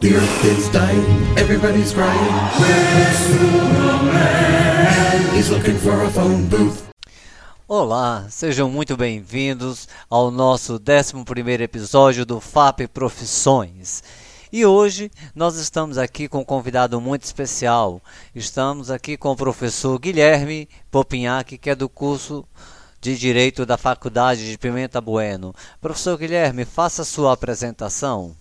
The earth is dying, everybody's crying. Where's Superman? He's looking for a phone booth. Olá, sejam muito bem-vindos ao nosso 11 episódio do FAP Profissões. E hoje nós estamos aqui com um convidado muito especial. Estamos aqui com o professor Guilherme Popinhac, que é do curso de Direito da Faculdade de Pimenta Bueno. Professor Guilherme, faça sua apresentação.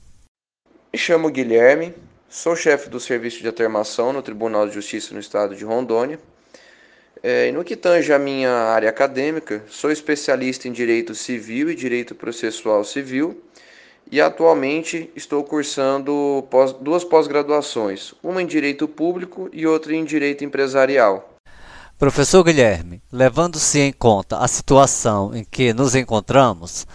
Me chamo Guilherme, sou chefe do Serviço de Atermação no Tribunal de Justiça no Estado de Rondônia. É, e no que tange a minha área acadêmica, sou especialista em Direito Civil e Direito Processual Civil e atualmente estou cursando pós, duas pós-graduações, uma em Direito Público e outra em Direito Empresarial. Professor Guilherme, levando-se em conta a situação em que nos encontramos,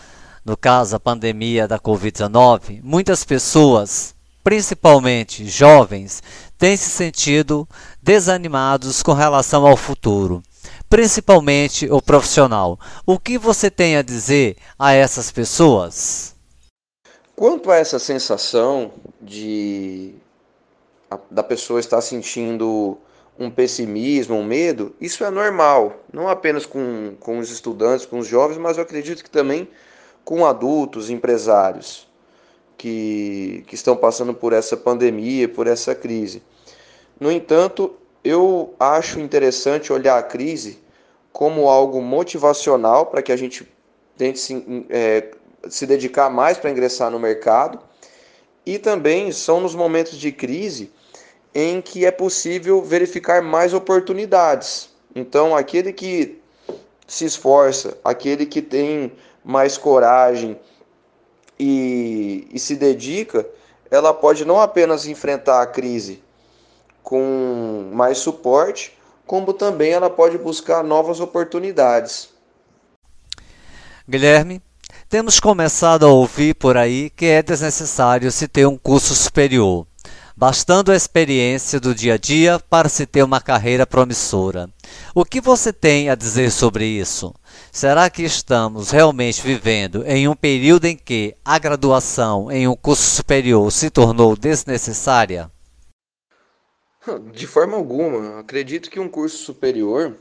no caso a pandemia da Covid-19, muitas pessoas, principalmente jovens, têm se sentido desanimados com relação ao futuro, principalmente o profissional. O que você tem a dizer a essas pessoas? Quanto a essa sensação de da pessoa estar sentindo um pessimismo, um medo, isso é normal, não apenas com, com os estudantes, com os jovens, mas eu acredito que também com adultos, empresários que, que estão passando por essa pandemia, por essa crise. No entanto, eu acho interessante olhar a crise como algo motivacional para que a gente tente se, é, se dedicar mais para ingressar no mercado. E também são nos momentos de crise em que é possível verificar mais oportunidades. Então, aquele que se esforça, aquele que tem mais coragem e, e se dedica, ela pode não apenas enfrentar a crise com mais suporte, como também ela pode buscar novas oportunidades. Guilherme, temos começado a ouvir por aí que é desnecessário se ter um curso superior, bastando a experiência do dia a dia para se ter uma carreira promissora. O que você tem a dizer sobre isso? Será que estamos realmente vivendo em um período em que a graduação em um curso superior se tornou desnecessária? De forma alguma. Acredito que um curso superior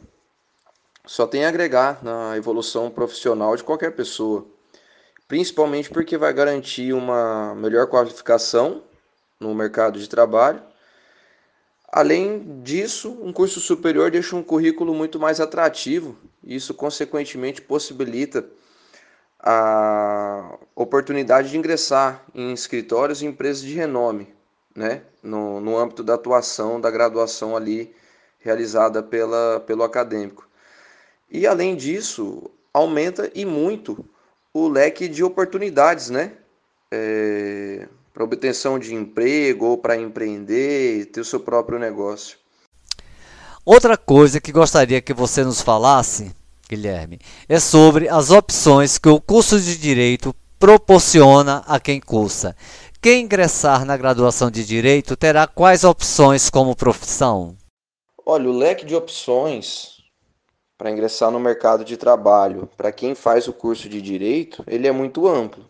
só tem a agregar na evolução profissional de qualquer pessoa principalmente porque vai garantir uma melhor qualificação no mercado de trabalho. Além disso, um curso superior deixa um currículo muito mais atrativo, e isso consequentemente possibilita a oportunidade de ingressar em escritórios e empresas de renome, né, no, no âmbito da atuação da graduação ali realizada pela, pelo acadêmico. E além disso, aumenta e muito o leque de oportunidades, né? É, para obtenção de emprego ou para empreender, ter o seu próprio negócio. Outra coisa que gostaria que você nos falasse, Guilherme, é sobre as opções que o curso de direito proporciona a quem cursa. Quem ingressar na graduação de direito terá quais opções como profissão? Olha, o leque de opções para ingressar no mercado de trabalho, para quem faz o curso de direito, ele é muito amplo.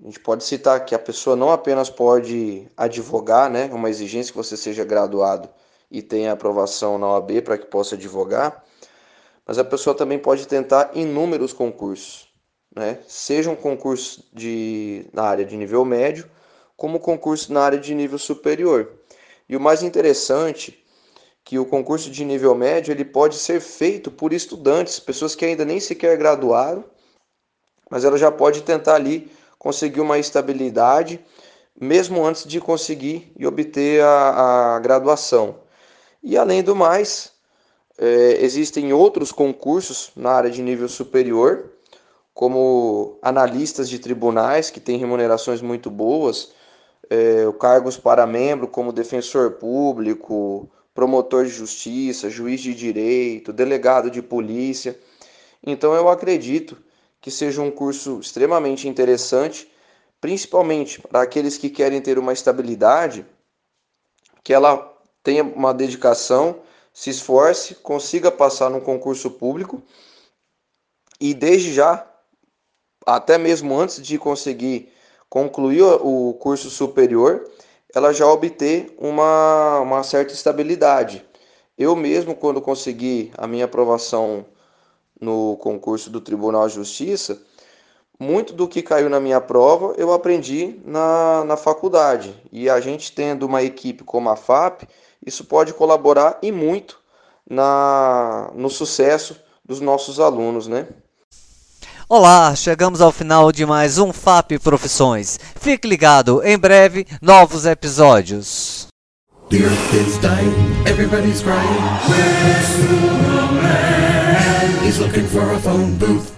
A gente pode citar que a pessoa não apenas pode advogar, né, uma exigência que você seja graduado e tenha aprovação na OAB para que possa advogar, mas a pessoa também pode tentar inúmeros concursos, né? Seja um concurso de, na área de nível médio, como concurso na área de nível superior. E o mais interessante que o concurso de nível médio ele pode ser feito por estudantes, pessoas que ainda nem sequer graduaram, mas ela já pode tentar ali conseguir uma estabilidade, mesmo antes de conseguir e obter a, a graduação. E além do mais, é, existem outros concursos na área de nível superior, como analistas de tribunais, que têm remunerações muito boas, é, cargos para membro, como defensor público, promotor de justiça, juiz de direito, delegado de polícia. Então eu acredito que seja um curso extremamente interessante, principalmente para aqueles que querem ter uma estabilidade, que ela tenha uma dedicação, se esforce, consiga passar no concurso público e desde já, até mesmo antes de conseguir concluir o curso superior, ela já obter uma, uma certa estabilidade. Eu mesmo, quando consegui a minha aprovação no concurso do Tribunal de Justiça, muito do que caiu na minha prova eu aprendi na, na faculdade. E a gente tendo uma equipe como a FAP, isso pode colaborar e muito na, no sucesso dos nossos alunos, né? Olá, chegamos ao final de mais um FAP Profissões. Fique ligado, em breve, novos episódios. The earth is dying, everybody's crying. Where's Superman? He's looking for a phone booth.